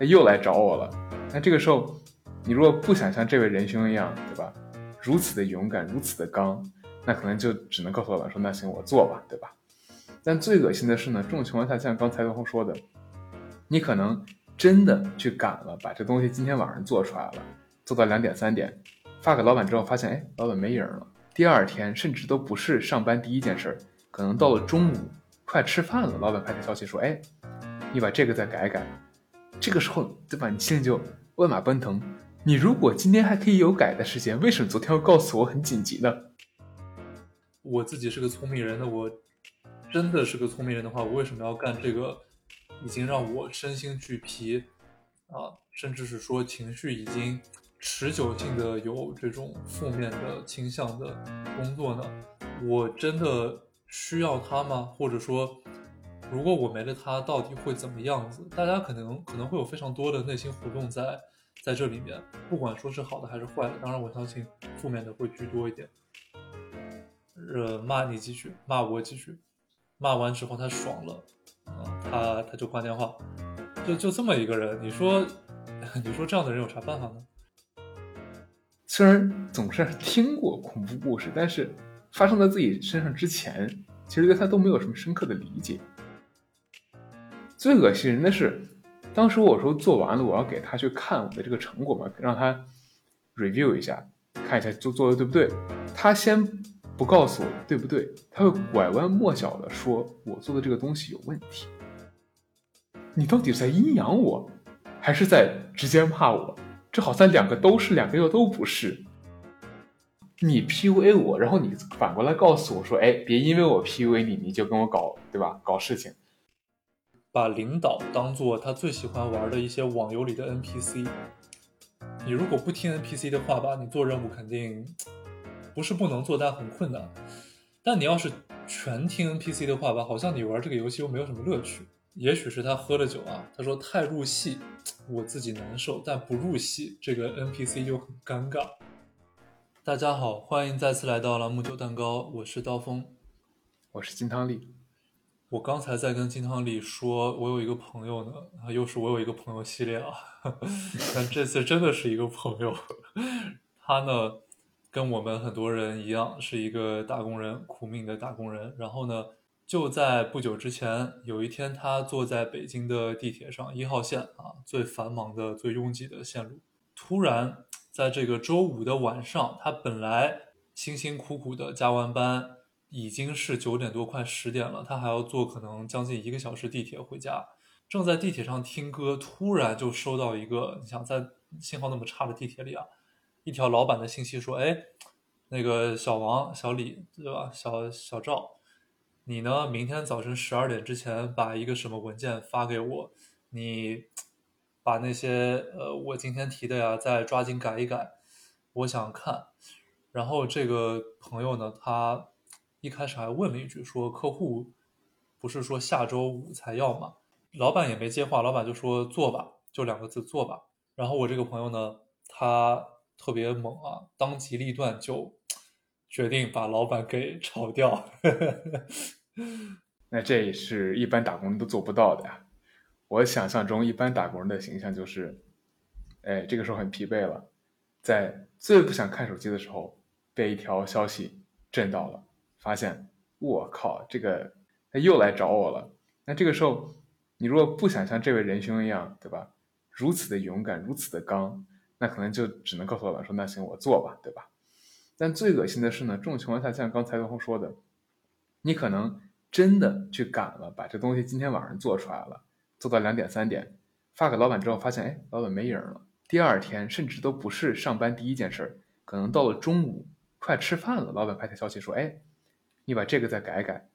他又来找我了。那这个时候，你如果不想像这位仁兄一样，对吧？如此的勇敢，如此的刚，那可能就只能告诉老板说：“那行，我做吧，对吧？”但最恶心的是呢，这种情况下，像刚才东风说的，你可能真的去赶了，把这东西今天晚上做出来了，做到两点三点，发给老板之后，发现哎，老板没影了。第二天甚至都不是上班第一件事儿，可能到了中午快吃饭了，老板发条消息说：“哎，你把这个再改改。”这个时候，对吧？你心里就万马奔腾。你如果今天还可以有改的时间，为什么昨天要告诉我很紧急呢？我自己是个聪明人，那我真的是个聪明人的话，我为什么要干这个已经让我身心俱疲啊，甚至是说情绪已经持久性的有这种负面的倾向的工作呢？我真的需要它吗？或者说？如果我没了他，到底会怎么样子？大家可能可能会有非常多的内心活动在在这里面，不管说是好的还是坏的。当然，我相信负面的会居多一点。呃，骂你几句，骂我几句，骂完之后他爽了，啊，他他就挂电话，就就这么一个人。你说，你说这样的人有啥办法呢？虽然总是听过恐怖故事，但是发生在自己身上之前，其实对他都没有什么深刻的理解。最恶心人的是，当时我说做完了，我要给他去看我的这个成果嘛，让他 review 一下，看一下做做的对不对。他先不告诉我对不对，他会拐弯抹角的说我做的这个东西有问题。你到底在阴阳我，还是在直接骂我？这好像两个都是，两个又都不是。你 PUA 我，然后你反过来告诉我说，哎，别因为我 PUA 你，你就跟我搞，对吧？搞事情。把领导当做他最喜欢玩的一些网游里的 NPC，你如果不听 NPC 的话吧，你做任务肯定不是不能做，但很困难。但你要是全听 NPC 的话吧，好像你玩这个游戏又没有什么乐趣。也许是他喝了酒啊，他说太入戏，我自己难受；但不入戏，这个 NPC 又很尴尬。大家好，欢迎再次来到朗姆酒蛋糕，我是刀锋，我是金汤力。我刚才在跟金汤力说，我有一个朋友呢，啊，又是我有一个朋友系列啊，但这次真的是一个朋友，他呢跟我们很多人一样，是一个打工人，苦命的打工人。然后呢，就在不久之前，有一天他坐在北京的地铁上，一号线啊，最繁忙的、最拥挤的线路，突然在这个周五的晚上，他本来辛辛苦苦的加完班。已经是九点多，快十点了，他还要坐可能将近一个小时地铁回家。正在地铁上听歌，突然就收到一个，你想在信号那么差的地铁里啊，一条老板的信息说：“哎，那个小王、小李，对吧？小小赵，你呢？明天早晨十二点之前把一个什么文件发给我，你把那些呃我今天提的呀，再抓紧改一改，我想看。”然后这个朋友呢，他。一开始还问了一句，说客户不是说下周五才要吗？老板也没接话，老板就说做吧，就两个字做吧。然后我这个朋友呢，他特别猛啊，当机立断就决定把老板给炒掉。那这也是一般打工人都做不到的呀。我想象中一般打工人的形象就是，哎，这个时候很疲惫了，在最不想看手机的时候，被一条消息震到了。发现我靠，这个他又来找我了。那这个时候，你如果不想像这位仁兄一样，对吧？如此的勇敢，如此的刚，那可能就只能告诉老板说：“那行，我做吧，对吧？”但最恶心的是呢，这种情况下，像刚才东风说的，你可能真的去赶了，把这东西今天晚上做出来了，做到两点三点，发给老板之后，发现哎，老板没影了。第二天甚至都不是上班第一件事儿，可能到了中午快吃饭了，老板发条消息说：“哎。”你把这个再改改，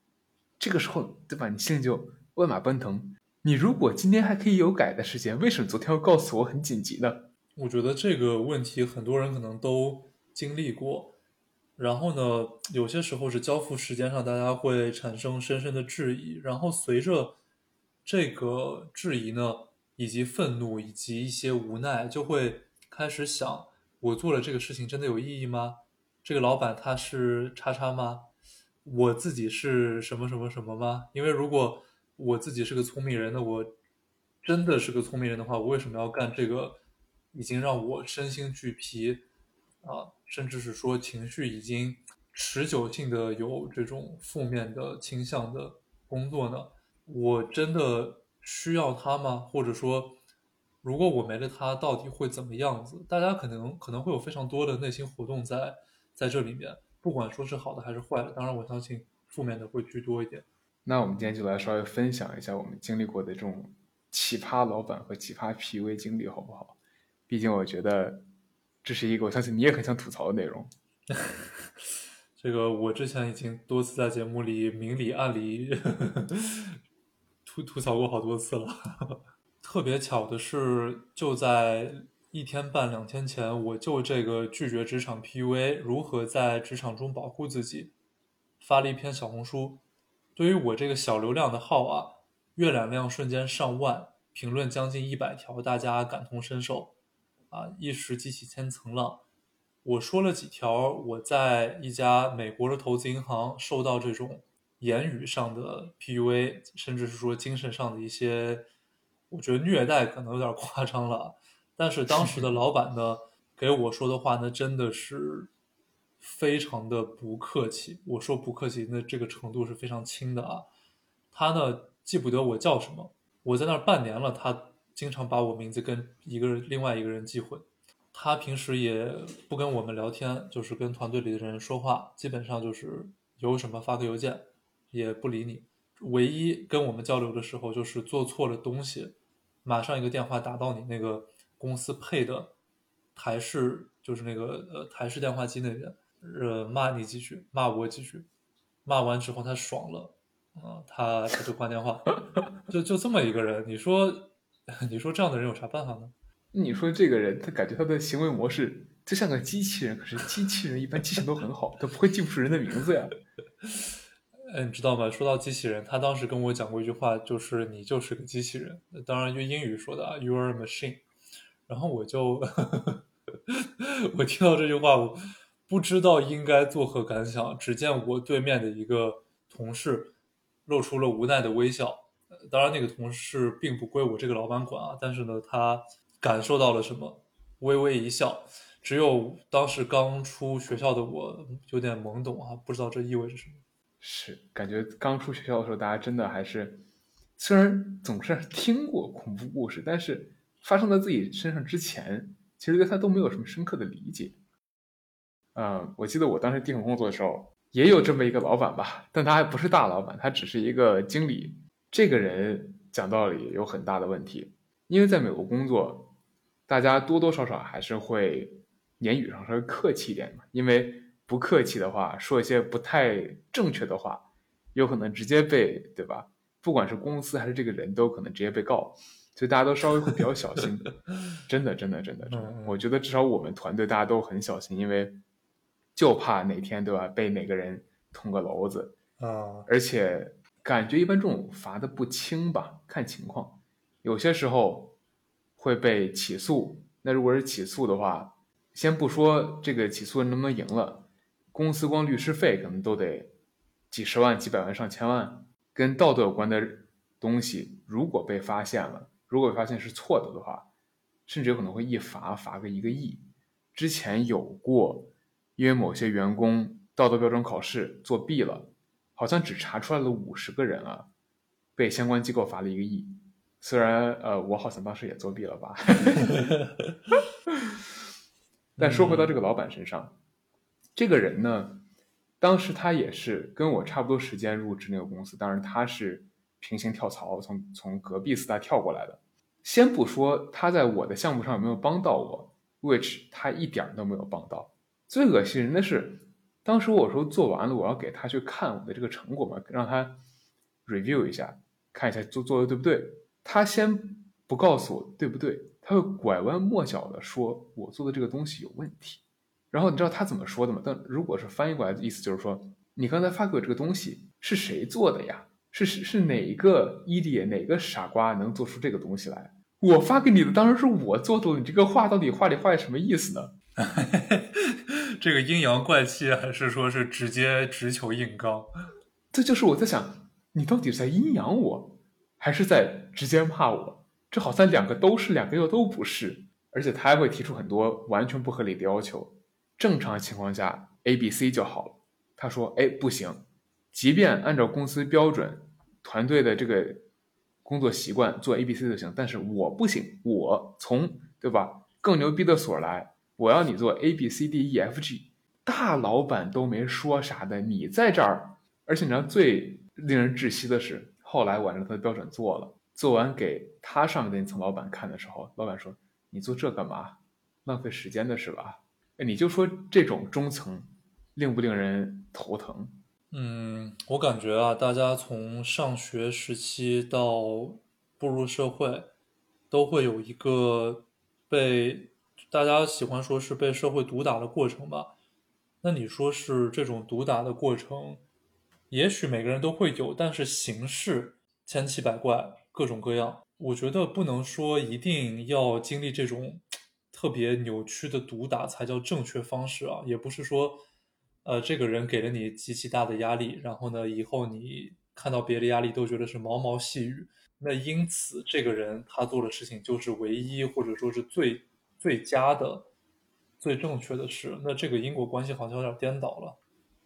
这个时候对吧？你心里就万马奔腾。你如果今天还可以有改的时间，为什么昨天要告诉我很紧急呢？我觉得这个问题很多人可能都经历过。然后呢，有些时候是交付时间上，大家会产生深深的质疑。然后随着这个质疑呢，以及愤怒，以及一些无奈，就会开始想：我做了这个事情真的有意义吗？这个老板他是叉叉吗？我自己是什么什么什么吗？因为如果我自己是个聪明人，那我真的是个聪明人的话，我为什么要干这个已经让我身心俱疲啊，甚至是说情绪已经持久性的有这种负面的倾向的工作呢？我真的需要它吗？或者说，如果我没了它，到底会怎么样子？大家可能可能会有非常多的内心活动在在这里面，不管说是好的还是坏的。当然，我相信负面的会居多一点。那我们今天就来稍微分享一下我们经历过的这种奇葩老板和奇葩 PUA 经历，好不好？毕竟我觉得这是一个我相信你也很想吐槽的内容。这个我之前已经多次在节目里明里暗里 吐吐槽过好多次了。特别巧的是，就在一天半两天前，我就这个拒绝职场 PUA，如何在职场中保护自己，发了一篇小红书。对于我这个小流量的号啊，阅览量瞬间上万，评论将近一百条，大家感同身受，啊，一时激起千层浪。我说了几条我在一家美国的投资银行受到这种言语上的 PUA，甚至是说精神上的一些，我觉得虐待可能有点夸张了。但是当时的老板呢，给我说的话呢，真的是。非常的不客气，我说不客气，那这个程度是非常轻的啊。他呢记不得我叫什么，我在那儿半年了，他经常把我名字跟一个另外一个人记混。他平时也不跟我们聊天，就是跟团队里的人说话，基本上就是有什么发个邮件，也不理你。唯一跟我们交流的时候，就是做错了东西，马上一个电话打到你那个公司配的台式，就是那个呃台式电话机那边。呃，骂你几句，骂我几句，骂完之后他爽了，啊，他他就挂电话，就就这么一个人，你说，你说这样的人有啥办法呢？你说这个人，他感觉他的行为模式就像个机器人，可是机器人一般记性都很好，他不会记不住人的名字呀。哎，你知道吗？说到机器人，他当时跟我讲过一句话，就是你就是个机器人，当然用英语说的啊，You are a machine。然后我就，我听到这句话，我。不知道应该作何感想。只见我对面的一个同事露出了无奈的微笑。当然，那个同事并不归我这个老板管啊。但是呢，他感受到了什么，微微一笑。只有当时刚出学校的我有点懵懂啊，不知道这意味着什么。是，感觉刚出学校的时候，大家真的还是虽然总是听过恐怖故事，但是发生在自己身上之前，其实对他都没有什么深刻的理解。嗯，我记得我当时第一份工作的时候，也有这么一个老板吧，但他还不是大老板，他只是一个经理。这个人讲道理有很大的问题，因为在美国工作，大家多多少少还是会言语上稍微客气一点嘛，因为不客气的话，说一些不太正确的话，有可能直接被，对吧？不管是公司还是这个人都可能直接被告，所以大家都稍微会比较小心。真的，真的，真的，真的，我觉得至少我们团队大家都很小心，因为。就怕哪天对吧，被哪个人捅个娄子啊！而且感觉一般这种罚的不轻吧，看情况，有些时候会被起诉。那如果是起诉的话，先不说这个起诉人能不能赢了，公司光律师费可能都得几十万、几百万、上千万。跟道德有关的东西，如果被发现了，如果发现是错的的话，甚至有可能会一罚罚个一个亿。之前有过。因为某些员工道德标准考试作弊了，好像只查出来了五十个人啊，被相关机构罚了一个亿。虽然呃，我好像当时也作弊了吧。但说回到这个老板身上，这个人呢，当时他也是跟我差不多时间入职那个公司，当然他是平行跳槽，从从隔壁四大跳过来的。先不说他在我的项目上有没有帮到我，which 他一点都没有帮到。最恶心人的是，当时我说做完了，我要给他去看我的这个成果嘛，让他 review 一下，看一下做做的对不对。他先不告诉我对不对，他会拐弯抹角的说我做的这个东西有问题。然后你知道他怎么说的吗？但如果是翻译过来的意思就是说，你刚才发给我这个东西是谁做的呀？是是是哪一个 idiot 哪个傻瓜能做出这个东西来？我发给你的当然是我做的，你这个话到底话里话外什么意思呢？这个阴阳怪气，还是说是直接直球硬刚？这就是我在想，你到底在阴阳我，还是在直接骂我？这好像两个都是，两个又都不是，而且他还会提出很多完全不合理的要求。正常情况下，A、B、C 就好了。他说：“哎，不行，即便按照公司标准、团队的这个工作习惯做 A、B、C 就行，但是我不行，我从对吧更牛逼的所来，我要你做 A、B、C、D、E、F、G。大老板都没说啥的，你在这儿，而且你知道最令人窒息的是，后来我按照他的标准做了。”做完给他上面的那层老板看的时候，老板说：“你做这干嘛？浪费时间的是吧？”哎，你就说这种中层令不令人头疼？嗯，我感觉啊，大家从上学时期到步入社会，都会有一个被大家喜欢说是被社会毒打的过程吧？那你说是这种毒打的过程，也许每个人都会有，但是形式千奇百怪。各种各样，我觉得不能说一定要经历这种特别扭曲的毒打才叫正确方式啊，也不是说，呃，这个人给了你极其大的压力，然后呢，以后你看到别的压力都觉得是毛毛细雨，那因此这个人他做的事情就是唯一或者说是最最佳的、最正确的事，那这个因果关系好像有点颠倒了。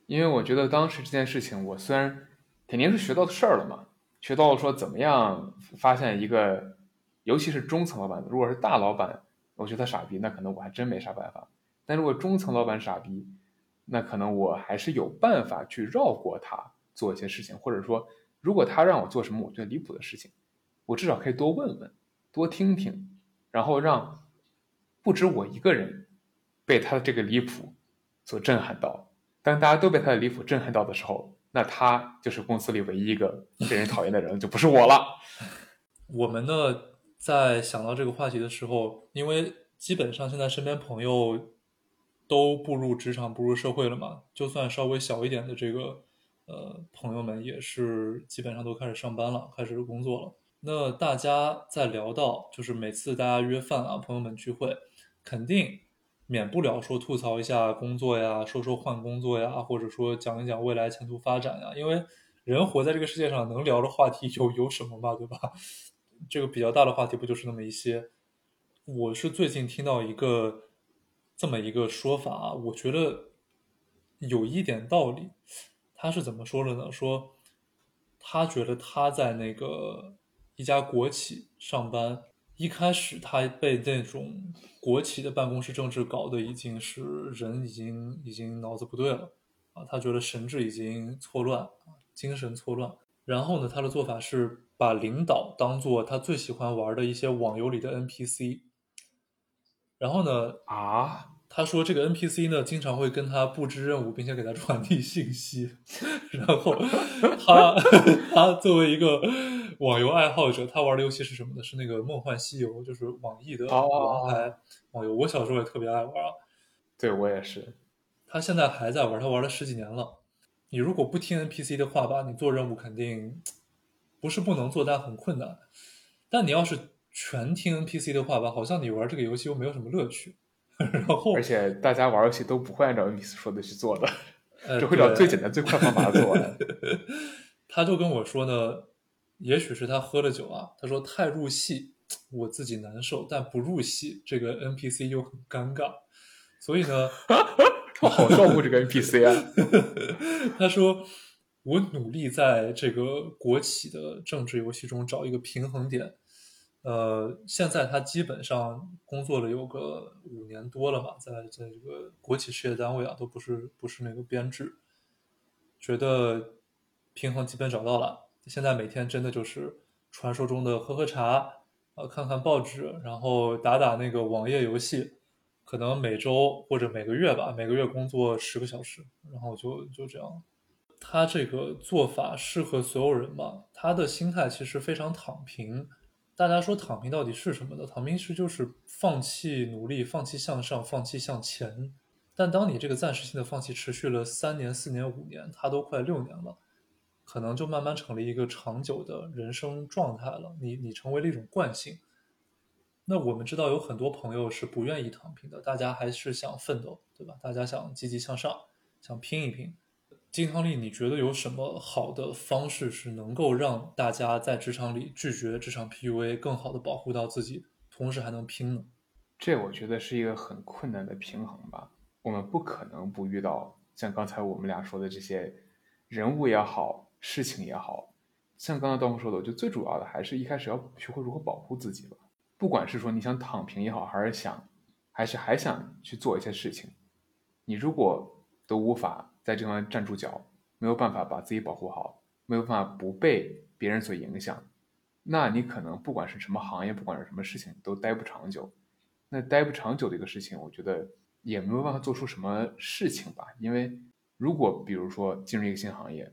因为我觉得当时这件事情，我虽然肯定是学到的事儿了嘛。学到了说怎么样发现一个，尤其是中层老板，如果是大老板，我觉得他傻逼，那可能我还真没啥办法。但如果中层老板傻逼，那可能我还是有办法去绕过他做一些事情，或者说，如果他让我做什么我觉得离谱的事情，我至少可以多问问，多听听，然后让不止我一个人被他的这个离谱所震撼到。当大家都被他的离谱震撼到的时候。那他就是公司里唯一一个被人讨厌的人，就不是我了。我们呢，在想到这个话题的时候，因为基本上现在身边朋友都步入职场、步入社会了嘛，就算稍微小一点的这个呃朋友们，也是基本上都开始上班了，开始工作了。那大家在聊到，就是每次大家约饭啊，朋友们聚会，肯定。免不了说吐槽一下工作呀，说说换工作呀，或者说讲一讲未来前途发展呀。因为人活在这个世界上，能聊的话题有有什么嘛，对吧？这个比较大的话题不就是那么一些？我是最近听到一个这么一个说法啊，我觉得有一点道理。他是怎么说的呢？说他觉得他在那个一家国企上班。一开始他被那种国企的办公室政治搞得已经是人已经已经脑子不对了啊，他觉得神志已经错乱精神错乱。然后呢，他的做法是把领导当做他最喜欢玩的一些网游里的 NPC。然后呢，啊，他说这个 NPC 呢经常会跟他布置任务，并且给他传递信息。然后他 他作为一个。网游爱好者，他玩的游戏是什么呢？是那个《梦幻西游》，就是网易的王牌网游。我小时候也特别爱玩啊。对我也是。他现在还在玩，他玩了十几年了。你如果不听 NPC 的话吧，你做任务肯定不是不能做，但很困难。但你要是全听 NPC 的话吧，好像你玩这个游戏又没有什么乐趣。然后，而且大家玩游戏都不会按照 NPC 说的去做的，只会找最简单、最快方法做完。他就跟我说呢。也许是他喝了酒啊，他说太入戏，我自己难受，但不入戏，这个 NPC 又很尴尬，所以呢，我好照顾这个 NPC 啊。他说我努力在这个国企的政治游戏中找一个平衡点，呃，现在他基本上工作了有个五年多了吧，在在这个国企事业单位啊，都不是不是那个编制，觉得平衡基本找到了。现在每天真的就是传说中的喝喝茶，呃，看看报纸，然后打打那个网页游戏，可能每周或者每个月吧，每个月工作十个小时，然后就就这样。他这个做法适合所有人吗？他的心态其实非常躺平。大家说躺平到底是什么呢？躺平是就是放弃努力，放弃向上，放弃向前。但当你这个暂时性的放弃持续了三年、四年、五年，他都快六年了。可能就慢慢成了一个长久的人生状态了。你你成为了一种惯性。那我们知道有很多朋友是不愿意躺平的，大家还是想奋斗，对吧？大家想积极向上，想拼一拼。金汤力，你觉得有什么好的方式是能够让大家在职场里拒绝职场 PUA，更好的保护到自己，同时还能拼呢？这我觉得是一个很困难的平衡吧。我们不可能不遇到像刚才我们俩说的这些人物也好，事情也好。像刚才刀锋说的，我觉得最主要的还是一开始要学会如何保护自己吧。不管是说你想躺平也好，还是想，还是还想去做一些事情，你如果都无法。在这方站住脚，没有办法把自己保护好，没有办法不被别人所影响，那你可能不管是什么行业，不管是什么事情，都待不长久。那待不长久的一个事情，我觉得也没有办法做出什么事情吧。因为如果比如说进入一个新行业，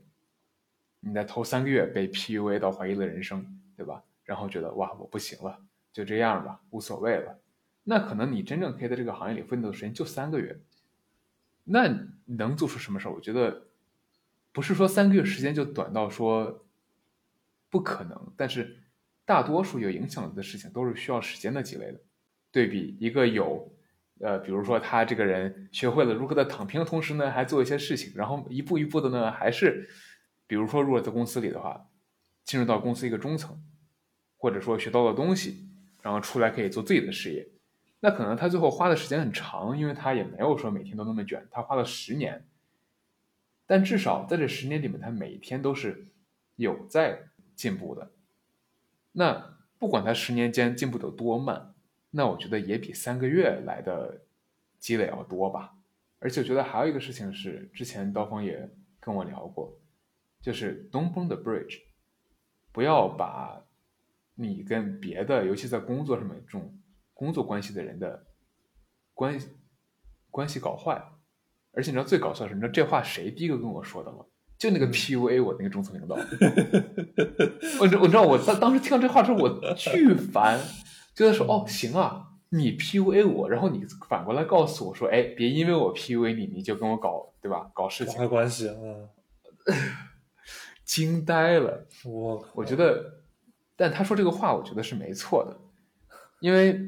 你在头三个月被 PUA 到怀疑了人生，对吧？然后觉得哇我不行了，就这样吧，无所谓了。那可能你真正可以在这个行业里奋斗的时间就三个月。那能做出什么事儿？我觉得不是说三个月时间就短到说不可能，但是大多数有影响的事情都是需要时间的积累的。对比一个有，呃，比如说他这个人学会了如何的躺平的同时呢，还做一些事情，然后一步一步的呢，还是比如说如果在公司里的话，进入到公司一个中层，或者说学到了东西，然后出来可以做自己的事业。那可能他最后花的时间很长，因为他也没有说每天都那么卷，他花了十年，但至少在这十年里面，他每天都是有在进步的。那不管他十年间进步的多慢，那我觉得也比三个月来的积累要多吧。而且我觉得还有一个事情是，之前刀锋也跟我聊过，就是 Don't burn the bridge，不要把你跟别的，尤其在工作上面这种。工作关系的人的关系关系搞坏，而且你知道最搞笑的是，你知道这话谁第一个跟我说的吗？就那个 PUA 我那个中层领导。我我知道我当当时听到这话之后，我巨烦，就在说哦行啊，你 PUA 我，然后你反过来告诉我说，哎，别因为我 PUA 你，你就跟我搞对吧？搞事情，关系嗯，惊呆了。我我觉得，但他说这个话，我觉得是没错的。因为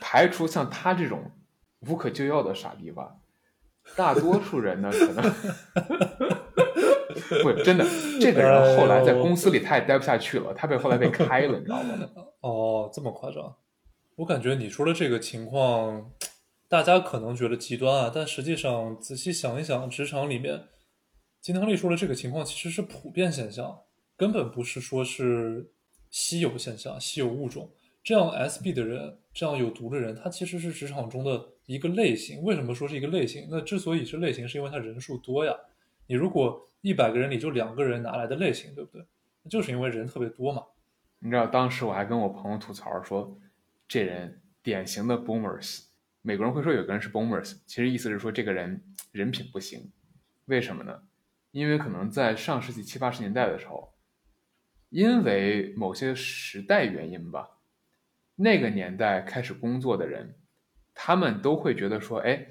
排除像他这种无可救药的傻逼吧，大多数人呢可能不真的。这个人后来在公司里他也待不下去了，他被后来被开了，你知道吗？哦，这么夸张？我感觉你说的这个情况，大家可能觉得极端啊，但实际上仔细想一想，职场里面金汤力说的这个情况其实是普遍现象，根本不是说是稀有现象、稀有物种。这样 SB 的人，这样有毒的人，他其实是职场中的一个类型。为什么说是一个类型？那之所以是类型，是因为他人数多呀。你如果一百个人里就两个人，哪来的类型，对不对？就是因为人特别多嘛。你知道，当时我还跟我朋友吐槽说，这人典型的 Boomers。美国人会说有个人是 Boomers，其实意思是说这个人人品不行。为什么呢？因为可能在上世纪七八十年代的时候，因为某些时代原因吧。那个年代开始工作的人，他们都会觉得说：“哎，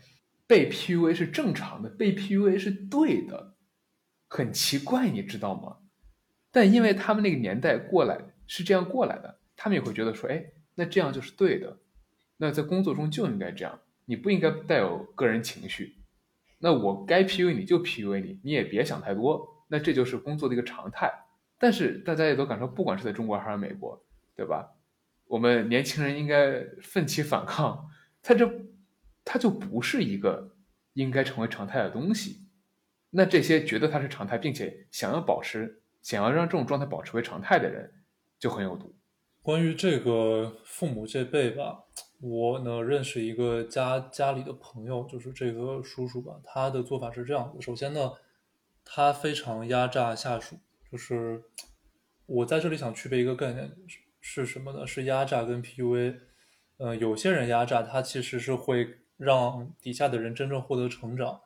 被 PUA 是正常的，被 PUA 是对的。”很奇怪，你知道吗？但因为他们那个年代过来是这样过来的，他们也会觉得说：“哎，那这样就是对的。那在工作中就应该这样，你不应该带有个人情绪。那我该 PUA 你就 PUA 你，你也别想太多。那这就是工作的一个常态。但是大家也都感受，不管是在中国还是美国，对吧？”我们年轻人应该奋起反抗，他这，他就不是一个应该成为常态的东西。那这些觉得它是常态，并且想要保持、想要让这种状态保持为常态的人，就很有毒。关于这个父母这辈吧，我呢认识一个家家里的朋友，就是这个叔叔吧，他的做法是这样的：首先呢，他非常压榨下属，就是我在这里想区别一个概念。是什么呢？是压榨跟 PUA。呃，有些人压榨他，其实是会让底下的人真正获得成长。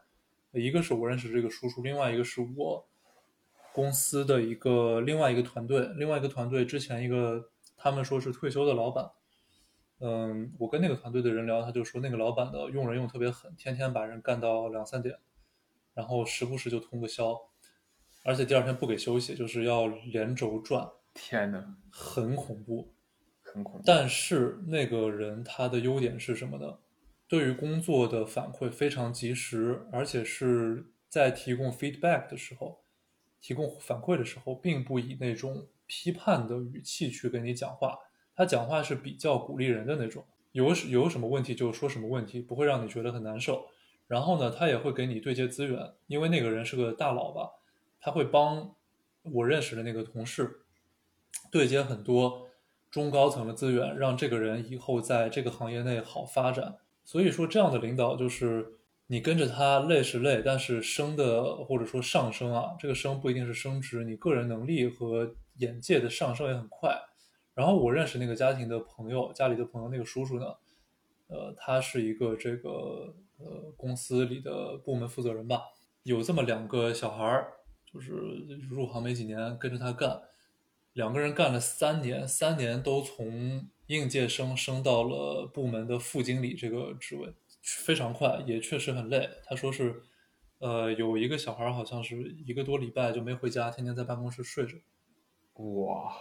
一个是我认识这个叔叔，另外一个是我公司的一个另外一个团队，另外一个团队之前一个他们说是退休的老板。嗯，我跟那个团队的人聊，他就说那个老板的用人用特别狠，天天把人干到两三点，然后时不时就通个宵，而且第二天不给休息，就是要连轴转。天呐，很恐怖，很恐怖。但是那个人他的优点是什么呢？对于工作的反馈非常及时，而且是在提供 feedback 的时候，提供反馈的时候，并不以那种批判的语气去跟你讲话，他讲话是比较鼓励人的那种，有有什么问题就说什么问题，不会让你觉得很难受。然后呢，他也会给你对接资源，因为那个人是个大佬吧，他会帮我认识的那个同事对接很多中高层的资源，让这个人以后在这个行业内好发展。所以说，这样的领导就是你跟着他累是累，但是升的或者说上升啊，这个升不一定是升职，你个人能力和眼界的上升也很快。然后我认识那个家庭的朋友，家里的朋友那个叔叔呢，呃，他是一个这个。呃，公司里的部门负责人吧，有这么两个小孩儿，就是入行没几年，跟着他干，两个人干了三年，三年都从应届生升到了部门的副经理这个职位，非常快，也确实很累。他说是，呃，有一个小孩好像是一个多礼拜就没回家，天天在办公室睡着。哇，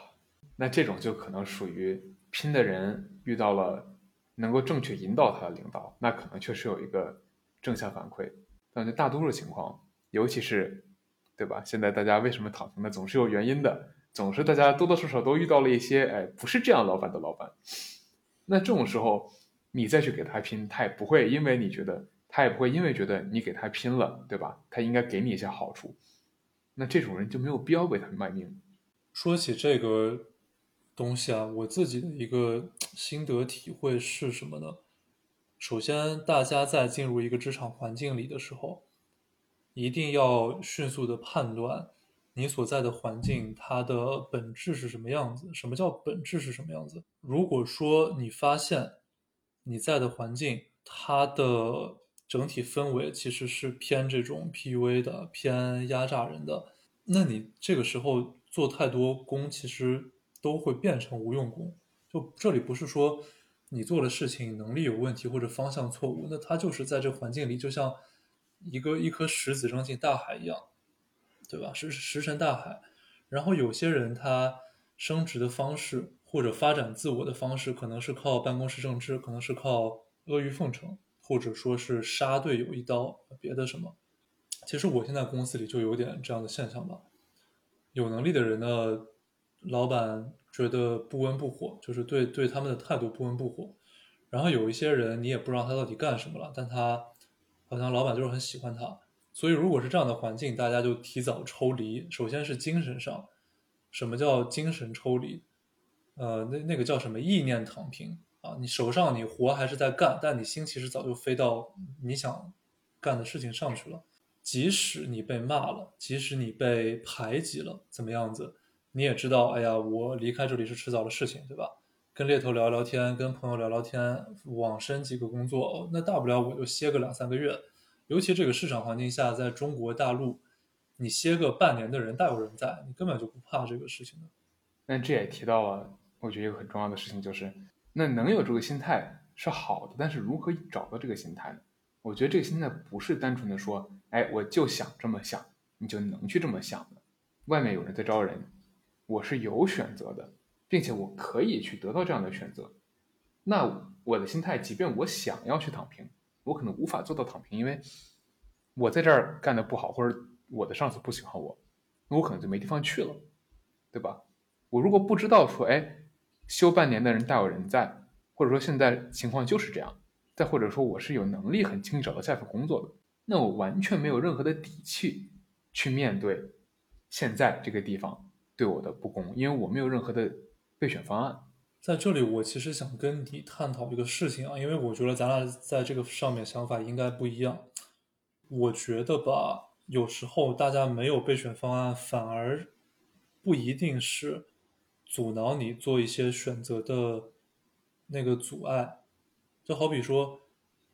那这种就可能属于拼的人遇到了。能够正确引导他的领导，那可能确实有一个正向反馈。但是大多数情况，尤其是，对吧？现在大家为什么躺平呢？总是有原因的，总是大家多多少少都遇到了一些，哎，不是这样老板的老板。那这种时候，你再去给他拼，他也不会因为你觉得，他也不会因为觉得你给他拼了，对吧？他应该给你一些好处。那这种人就没有必要为他卖命。说起这个。东西啊，我自己的一个心得体会是什么呢？首先，大家在进入一个职场环境里的时候，一定要迅速的判断你所在的环境它的本质是什么样子。什么叫本质是什么样子？如果说你发现你在的环境它的整体氛围其实是偏这种 PUA 的、偏压榨人的，那你这个时候做太多功，其实。都会变成无用功。就这里不是说你做的事情能力有问题或者方向错误，那它就是在这环境里，就像一个一颗石子扔进大海一样，对吧？石石沉大海。然后有些人他升职的方式或者发展自我的方式，可能是靠办公室政治，可能是靠阿谀奉承，或者说是杀队友一刀，别的什么。其实我现在公司里就有点这样的现象吧。有能力的人呢？老板觉得不温不火，就是对对他们的态度不温不火。然后有一些人，你也不知道他到底干什么了，但他好像老板就是很喜欢他。所以如果是这样的环境，大家就提早抽离。首先是精神上，什么叫精神抽离？呃，那那个叫什么？意念躺平啊！你手上你活还是在干，但你心其实早就飞到你想干的事情上去了。即使你被骂了，即使你被排挤了，怎么样子？你也知道，哎呀，我离开这里是迟早的事情，对吧？跟猎头聊聊天，跟朋友聊聊天，网申几个工作，那大不了我就歇个两三个月。尤其这个市场环境下，在中国大陆，你歇个半年的人大有人在，你根本就不怕这个事情的。那这也提到了，我觉得一个很重要的事情就是，那能有这个心态是好的，但是如何找到这个心态呢？我觉得这个心态不是单纯的说，哎，我就想这么想，你就能去这么想的。外面有人在招人。我是有选择的，并且我可以去得到这样的选择。那我的心态，即便我想要去躺平，我可能无法做到躺平，因为我在这儿干的不好，或者我的上司不喜欢我，那我可能就没地方去了，对吧？我如果不知道说，哎，休半年的人大有人在，或者说现在情况就是这样，再或者说我是有能力很轻易找到下一份工作的，那我完全没有任何的底气去面对现在这个地方。对我的不公，因为我没有任何的备选方案。在这里，我其实想跟你探讨一个事情啊，因为我觉得咱俩在这个上面想法应该不一样。我觉得吧，有时候大家没有备选方案，反而不一定是阻挠你做一些选择的那个阻碍。就好比说，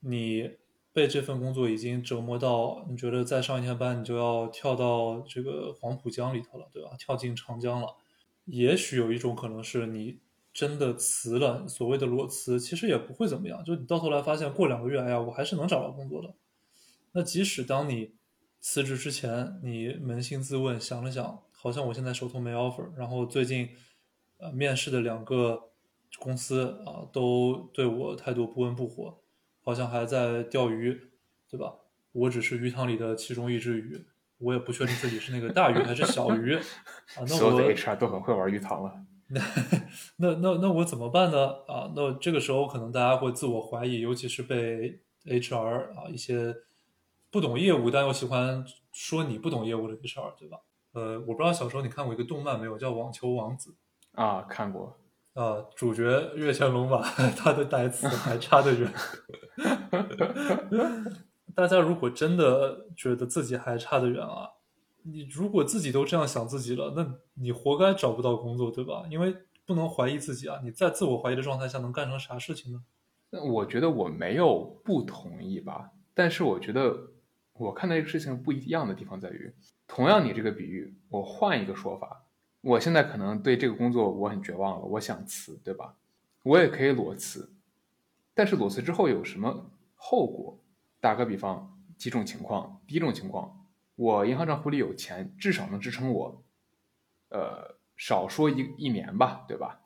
你。被这份工作已经折磨到，你觉得再上一天班，你就要跳到这个黄浦江里头了，对吧？跳进长江了。也许有一种可能是你真的辞了，所谓的裸辞，其实也不会怎么样。就你到头来发现，过两个月，哎呀，我还是能找到工作的。那即使当你辞职之前，你扪心自问，想了想，好像我现在手头没 offer，然后最近呃面试的两个公司啊，都对我态度不温不火。好像还在钓鱼，对吧？我只是鱼塘里的其中一只鱼，我也不确定自己是那个大鱼还是小鱼 啊。那我所有的 HR 都很会玩鱼塘了。那那那那我怎么办呢？啊，那这个时候可能大家会自我怀疑，尤其是被 HR 啊一些不懂业务但又喜欢说你不懂业务的 HR，对吧？呃，我不知道小时候你看过一个动漫没有，叫《网球王子》啊，看过。啊，主角月前龙马，他的台词还差得远。大家如果真的觉得自己还差得远啊，你如果自己都这样想自己了，那你活该找不到工作，对吧？因为不能怀疑自己啊，你在自我怀疑的状态下能干成啥事情呢？那我觉得我没有不同意吧，但是我觉得我看待这个事情不一样的地方在于，同样你这个比喻，我换一个说法，我现在可能对这个工作我很绝望了，我想辞，对吧？我也可以裸辞，但是裸辞之后有什么后果？打个比方，几种情况，第一种情况，我银行账户里有钱，至少能支撑我，呃，少说一一年吧，对吧？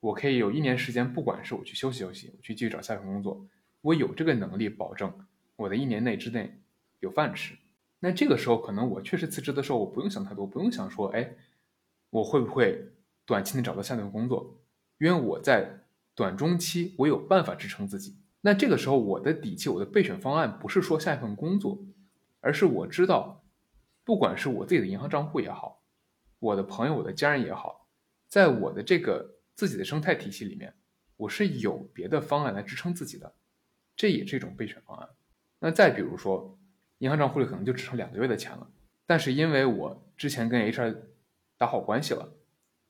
我可以有一年时间，不管是我去休息休息，我去继续找下一份工作，我有这个能力保证我的一年内之内有饭吃。那这个时候，可能我确实辞职的时候，我不用想太多，不用想说，哎，我会不会短期内找到下一份工作？因为我在短中期我有办法支撑自己。那这个时候，我的底气，我的备选方案不是说下一份工作，而是我知道，不管是我自己的银行账户也好，我的朋友、我的家人也好，在我的这个。自己的生态体系里面，我是有别的方案来支撑自己的，这也是一种备选方案。那再比如说，银行账户里可能就只剩两个月的钱了，但是因为我之前跟 HR 打好关系了，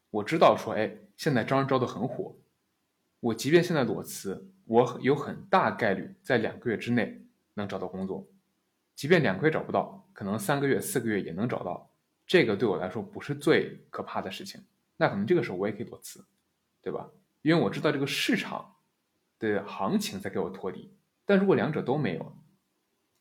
我知道说，哎，现在招人招的很火，我即便现在裸辞，我有很大概率在两个月之内能找到工作，即便两个月找不到，可能三个月、四个月也能找到，这个对我来说不是最可怕的事情。那可能这个时候我也可以裸辞。对吧？因为我知道这个市场的行情在给我托底，但如果两者都没有，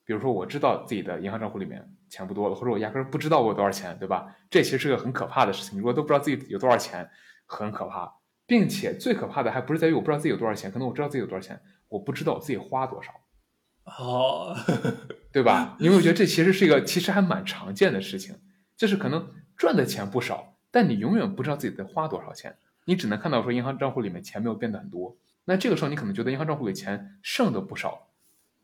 比如说我知道自己的银行账户里面钱不多了，或者我压根不知道我有多少钱，对吧？这其实是个很可怕的事情。如果都不知道自己有多少钱，很可怕，并且最可怕的还不是在于我不知道自己有多少钱，可能我知道自己有多少钱，我不知道我自己花多少，哦，对吧？因为我觉得这其实是一个其实还蛮常见的事情，就是可能赚的钱不少，但你永远不知道自己在花多少钱。你只能看到说银行账户里面钱没有变得很多，那这个时候你可能觉得银行账户里钱剩的不少，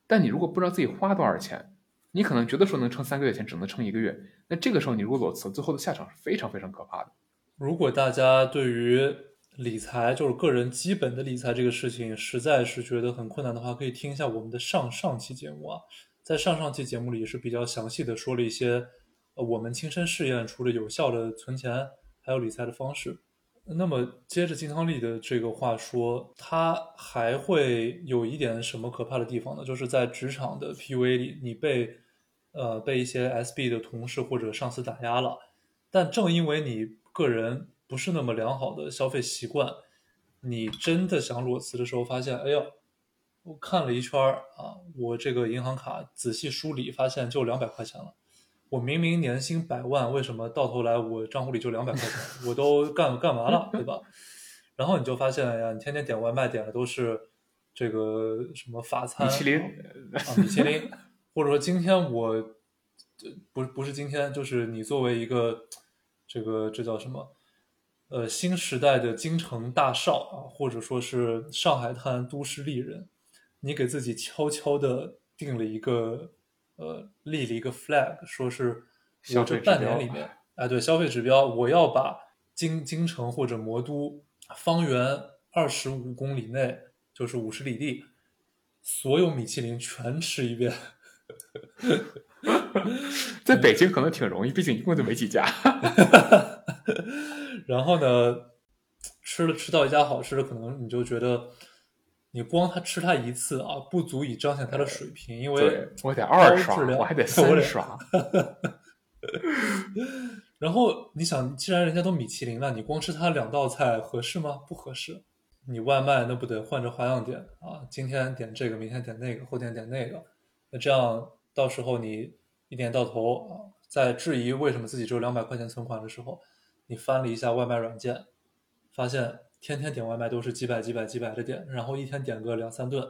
但你如果不知道自己花多少钱，你可能觉得说能撑三个月钱，只能撑一个月，那这个时候你如果裸辞，最后的下场是非常非常可怕的。如果大家对于理财就是个人基本的理财这个事情实在是觉得很困难的话，可以听一下我们的上上期节目啊，在上上期节目里也是比较详细的说了一些呃我们亲身试验出了有效的存钱还有理财的方式。那么接着金汤力的这个话说，他还会有一点什么可怕的地方呢？就是在职场的 PUA 里，你被呃被一些 SB 的同事或者上司打压了，但正因为你个人不是那么良好的消费习惯，你真的想裸辞的时候，发现，哎呦，我看了一圈啊，我这个银行卡仔细梳理，发现就两百块钱了。我明明年薪百万，为什么到头来我账户里就两百块钱？我都干干嘛了，对吧？然后你就发现呀，你天天点外卖点的都是这个什么法餐、米其林啊，米其林，或者说今天我不不是今天，就是你作为一个这个这叫什么呃新时代的京城大少啊，或者说是上海滩都市丽人，你给自己悄悄的定了一个。呃，立了一个 flag，说是我这半年里面，哎，对，消费指标，我要把京京城或者魔都方圆二十五公里内，就是五十里地，所有米其林全吃一遍。在北京可能挺容易，毕竟一共就没几家。然后呢，吃了吃到一家好吃的，可能你就觉得。你光他吃他一次啊，不足以彰显他的水平，因为我得二刷，我还得 三刷。然后你想，既然人家都米其林了，你光吃他两道菜合适吗？不合适。你外卖那不得换着花样点啊？今天点这个，明天点那个，后天点那个。那这样到时候你一年到头啊，在质疑为什么自己只有两百块钱存款的时候，你翻了一下外卖软件，发现。天天点外卖都是几百几百几百的点，然后一天点个两三顿，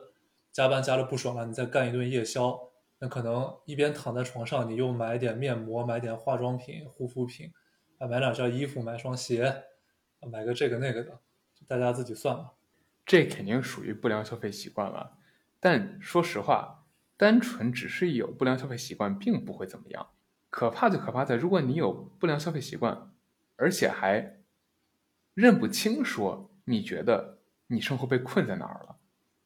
加班加的不爽了，你再干一顿夜宵，那可能一边躺在床上，你又买点面膜，买点化妆品、护肤品，啊，买两件衣服，买双鞋，买个这个那个的，大家自己算吧。这肯定属于不良消费习惯了。但说实话，单纯只是有不良消费习惯，并不会怎么样。可怕就可怕在，如果你有不良消费习惯，而且还认不清，说你觉得你生活被困在哪儿了，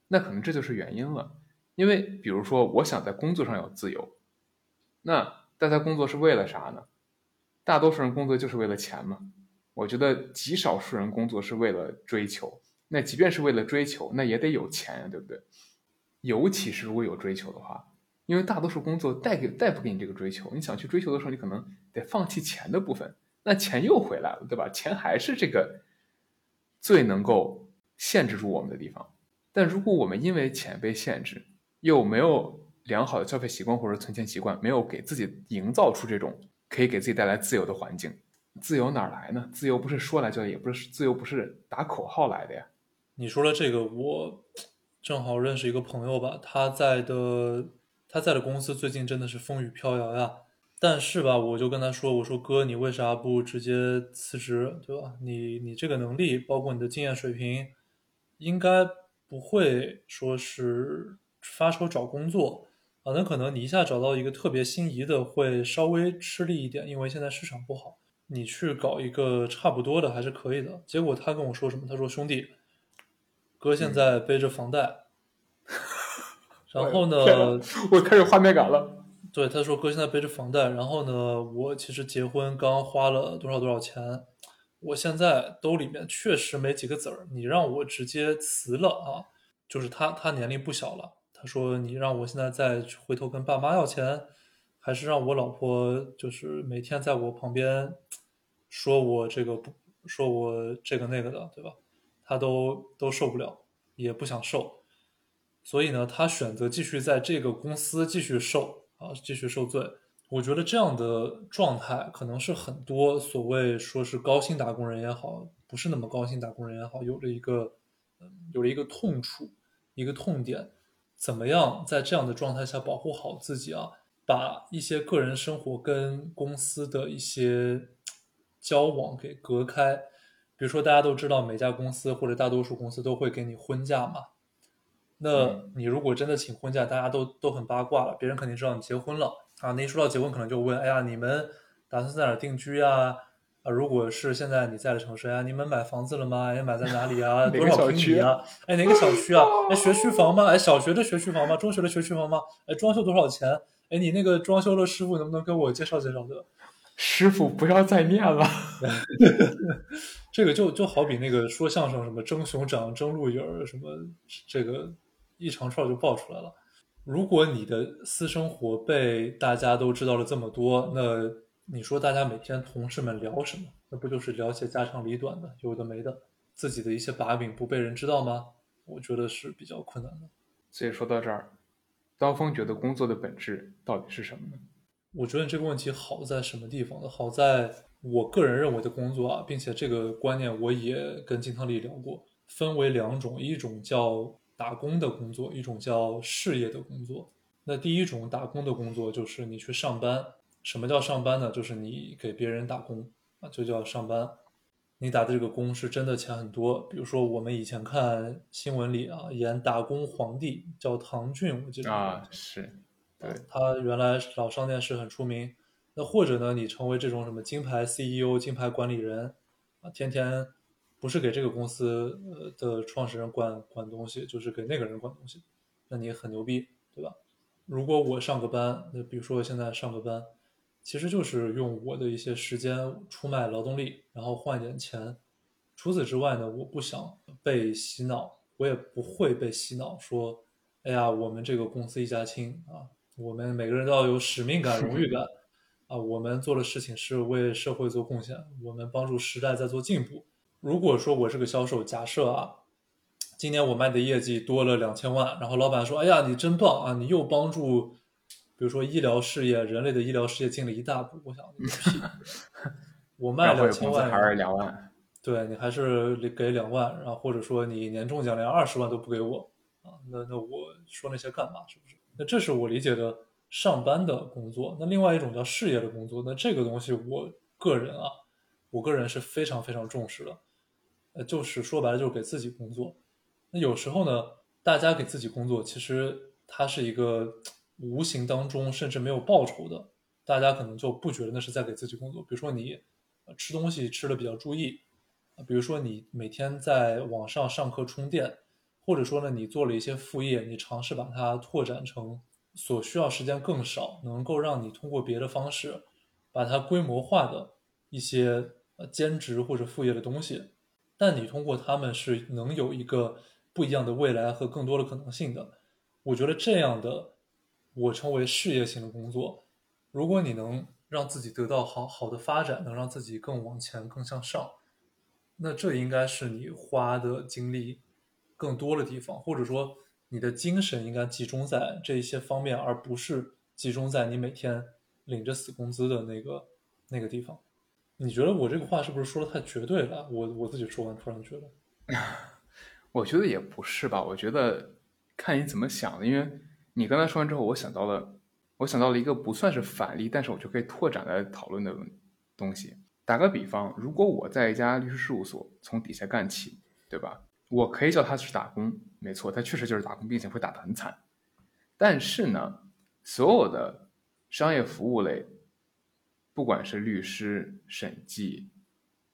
那可能这就是原因了。因为比如说，我想在工作上有自由，那大家工作是为了啥呢？大多数人工作就是为了钱嘛。我觉得极少数人工作是为了追求，那即便是为了追求，那也得有钱呀，对不对？尤其是如果有追求的话，因为大多数工作带给带不给你这个追求，你想去追求的时候，你可能得放弃钱的部分，那钱又回来了，对吧？钱还是这个最能够限制住我们的地方。但如果我们因为钱被限制，又没有良好的消费习惯或者存钱习惯，没有给自己营造出这种可以给自己带来自由的环境，自由哪来呢？自由不是说来就来，也不是自由不是打口号来的呀。你说了这个，我正好认识一个朋友吧，他在的他在的公司最近真的是风雨飘摇呀。但是吧，我就跟他说，我说哥，你为啥不直接辞职，对吧？你你这个能力，包括你的经验水平，应该不会说是。发愁找工作啊，那可能你一下找到一个特别心仪的，会稍微吃力一点，因为现在市场不好。你去搞一个差不多的还是可以的。结果他跟我说什么？他说：“兄弟，哥现在背着房贷，然后呢，我开始画面感了。对，他说哥现在背着房贷，然后呢，我其实结婚刚花了多少多少钱，我现在兜里面确实没几个子儿。你让我直接辞了啊，就是他他年龄不小了。”他说：“你让我现在再回头跟爸妈要钱，还是让我老婆就是每天在我旁边说我这个不说我这个那个的，对吧？他都都受不了，也不想受，所以呢，他选择继续在这个公司继续受啊，继续受罪。我觉得这样的状态可能是很多所谓说是高薪打工人也好，不是那么高薪打工人也好，有了一个有了一个痛处，一个痛点。”怎么样在这样的状态下保护好自己啊？把一些个人生活跟公司的一些交往给隔开。比如说，大家都知道每家公司或者大多数公司都会给你婚假嘛。那你如果真的请婚假，大家都都很八卦了，别人肯定知道你结婚了啊。那一说到结婚，可能就问：哎呀，你们打算在哪定居啊？啊，如果是现在你在的城市呀，你们买房子了吗？哎，买在哪里啊？多少平米啊？哎，哪个小区啊？哎，学区房吗？哎，小学的学区房吗？中学的学区房吗？哎，装修多少钱？哎，你那个装修的师傅能不能给我介绍介绍的？师傅不要再念了，这个就就好比那个说相声什么争熊掌、争鹿尾儿什么，这个一长串就爆出来了。如果你的私生活被大家都知道了这么多，那。你说大家每天同事们聊什么？那不就是聊些家长里短的，有的没的，自己的一些把柄不被人知道吗？我觉得是比较困难的。所以说到这儿，刀锋觉得工作的本质到底是什么呢？我觉得这个问题好在什么地方呢？好在我个人认为的工作啊，并且这个观念我也跟金汤力聊过，分为两种，一种叫打工的工作，一种叫事业的工作。那第一种打工的工作就是你去上班。什么叫上班呢？就是你给别人打工啊，就叫上班。你打的这个工是真的钱很多。比如说我们以前看新闻里啊，演打工皇帝叫唐骏，我记得啊是，对，他原来老上电视很出名。那或者呢，你成为这种什么金牌 CEO、金牌管理人啊，天天不是给这个公司呃的创始人管管东西，就是给那个人管东西，那你很牛逼，对吧？如果我上个班，那比如说现在上个班。其实就是用我的一些时间出卖劳动力，然后换一点钱。除此之外呢，我不想被洗脑，我也不会被洗脑说：“哎呀，我们这个公司一家亲啊，我们每个人都要有使命感、荣誉感 啊，我们做的事情是为社会做贡献，我们帮助时代在做进步。”如果说我是个销售，假设啊，今年我卖的业绩多了两千万，然后老板说：“哎呀，你真棒啊，你又帮助。”比如说医疗事业，人类的医疗事业进了一大步。我想，屁！我卖两千万还是两万？对你还是给两万，然后或者说你年终奖连二十万都不给我啊？那那我说那些干嘛？是不是？那这是我理解的上班的工作。那另外一种叫事业的工作，那这个东西我个人啊，我个人是非常非常重视的。呃，就是说白了就是给自己工作。那有时候呢，大家给自己工作，其实它是一个无形当中甚至没有报酬的，大家可能就不觉得那是在给自己工作。比如说你吃东西吃的比较注意，比如说你每天在网上上课充电。或者说呢，你做了一些副业，你尝试把它拓展成所需要时间更少，能够让你通过别的方式把它规模化的一些呃兼职或者副业的东西，但你通过他们是能有一个不一样的未来和更多的可能性的。我觉得这样的我称为事业型的工作，如果你能让自己得到好好的发展，能让自己更往前更向上，那这应该是你花的精力。更多的地方，或者说你的精神应该集中在这一些方面，而不是集中在你每天领着死工资的那个那个地方。你觉得我这个话是不是说的太绝对了？我我自己说完突然觉得，我觉得也不是吧。我觉得看你怎么想的，因为你刚才说完之后，我想到了，我想到了一个不算是反例，但是我就可以拓展来讨论的东西。打个比方，如果我在一家律师事务所从底下干起，对吧？我可以叫他是打工，没错，他确实就是打工，并且会打得很惨。但是呢，所有的商业服务类，不管是律师、审计、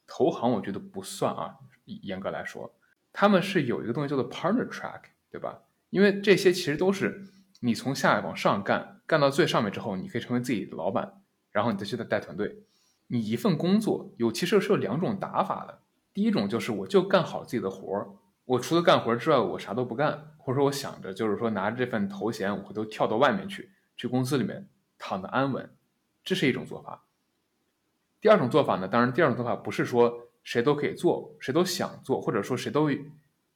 投行，我觉得不算啊。严格来说，他们是有一个东西叫做 partner track，对吧？因为这些其实都是你从下往上干，干到最上面之后，你可以成为自己的老板，然后你再去带团队。你一份工作有其实是有两种打法的，第一种就是我就干好自己的活儿。我除了干活之外，我啥都不干，或者说我想着就是说拿着这份头衔，我都跳到外面去，去公司里面躺的安稳，这是一种做法。第二种做法呢，当然第二种做法不是说谁都可以做，谁都想做，或者说谁都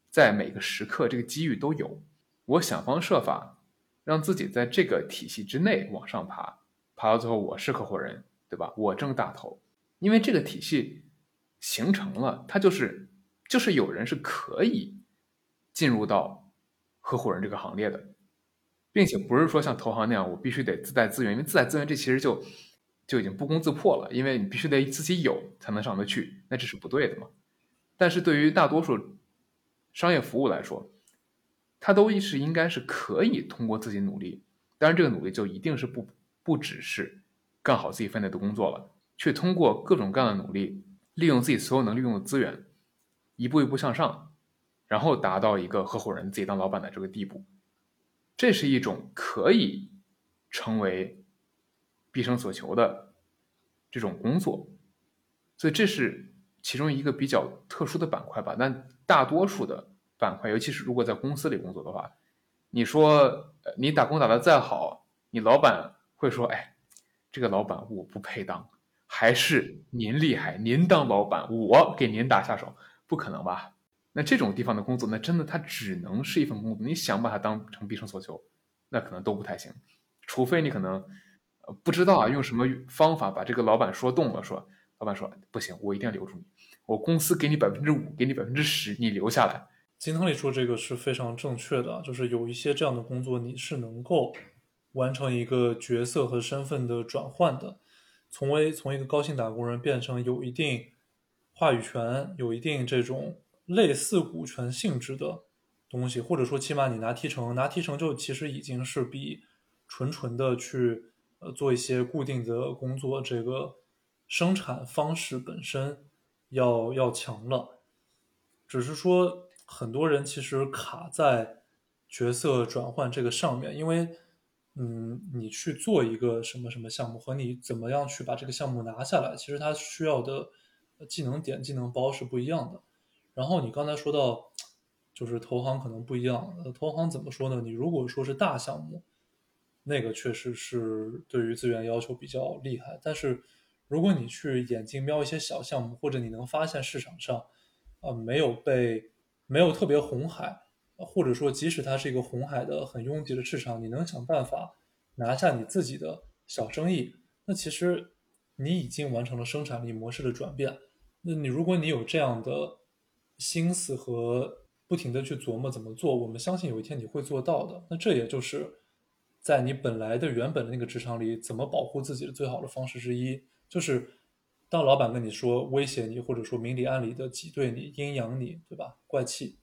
在每个时刻这个机遇都有。我想方设法让自己在这个体系之内往上爬，爬到最后我是合伙人，对吧？我挣大头，因为这个体系形成了，它就是。就是有人是可以进入到合伙人这个行列的，并且不是说像投行那样，我必须得自带资源，因为自带资源这其实就就已经不攻自破了，因为你必须得自己有才能上得去，那这是不对的嘛。但是对于大多数商业服务来说，它都是应该是可以通过自己努力，当然这个努力就一定是不不只是干好自己分内的工作了，去通过各种各样的努力，利用自己所有能利用的资源。一步一步向上，然后达到一个合伙人自己当老板的这个地步，这是一种可以成为毕生所求的这种工作，所以这是其中一个比较特殊的板块吧。但大多数的板块，尤其是如果在公司里工作的话，你说你打工打得再好，你老板会说：“哎，这个老板我不配当，还是您厉害，您当老板，我给您打下手。”不可能吧？那这种地方的工作，那真的他只能是一份工作。你想把它当成毕生所求，那可能都不太行。除非你可能不知道啊，用什么方法把这个老板说动了，说老板说不行，我一定要留住你，我公司给你百分之五，给你百分之十，你留下来。金汤里说这个是非常正确的，就是有一些这样的工作，你是能够完成一个角色和身份的转换的，从为从一个高薪打工人变成有一定。话语权有一定这种类似股权性质的东西，或者说起码你拿提成，拿提成就其实已经是比纯纯的去呃做一些固定的工作这个生产方式本身要要强了。只是说很多人其实卡在角色转换这个上面，因为嗯，你去做一个什么什么项目和你怎么样去把这个项目拿下来，其实它需要的。技能点、技能包是不一样的。然后你刚才说到，就是投行可能不一样。呃，投行怎么说呢？你如果说是大项目，那个确实是对于资源要求比较厉害。但是如果你去眼睛瞄一些小项目，或者你能发现市场上，呃，没有被没有特别红海，或者说即使它是一个红海的很拥挤的市场，你能想办法拿下你自己的小生意，那其实你已经完成了生产力模式的转变。那你如果你有这样的心思和不停的去琢磨怎么做，我们相信有一天你会做到的。那这也就是在你本来的原本的那个职场里，怎么保护自己的最好的方式之一，就是当老板跟你说威胁你，或者说明里暗里的挤兑你、阴阳你，对吧？怪气，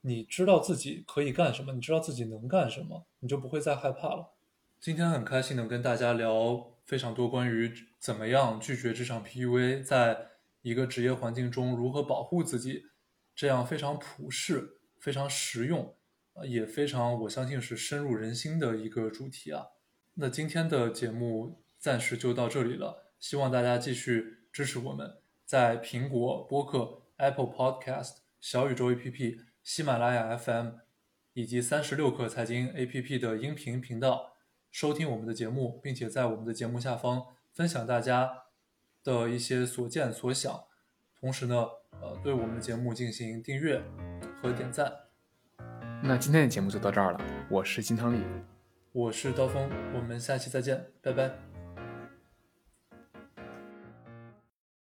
你知道自己可以干什么，你知道自己能干什么，你就不会再害怕了。今天很开心能跟大家聊非常多关于怎么样拒绝职场 PUA，在一个职业环境中如何保护自己，这样非常普世、非常实用，也非常我相信是深入人心的一个主题啊。那今天的节目暂时就到这里了，希望大家继续支持我们，在苹果播客、Apple Podcast、小宇宙 APP、喜马拉雅 FM 以及三十六氪财经 APP 的音频频道。收听我们的节目，并且在我们的节目下方分享大家的一些所见所想，同时呢，呃，对我们的节目进行订阅和点赞。那今天的节目就到这儿了，我是金汤力，我是刀锋，我们下期再见，拜拜。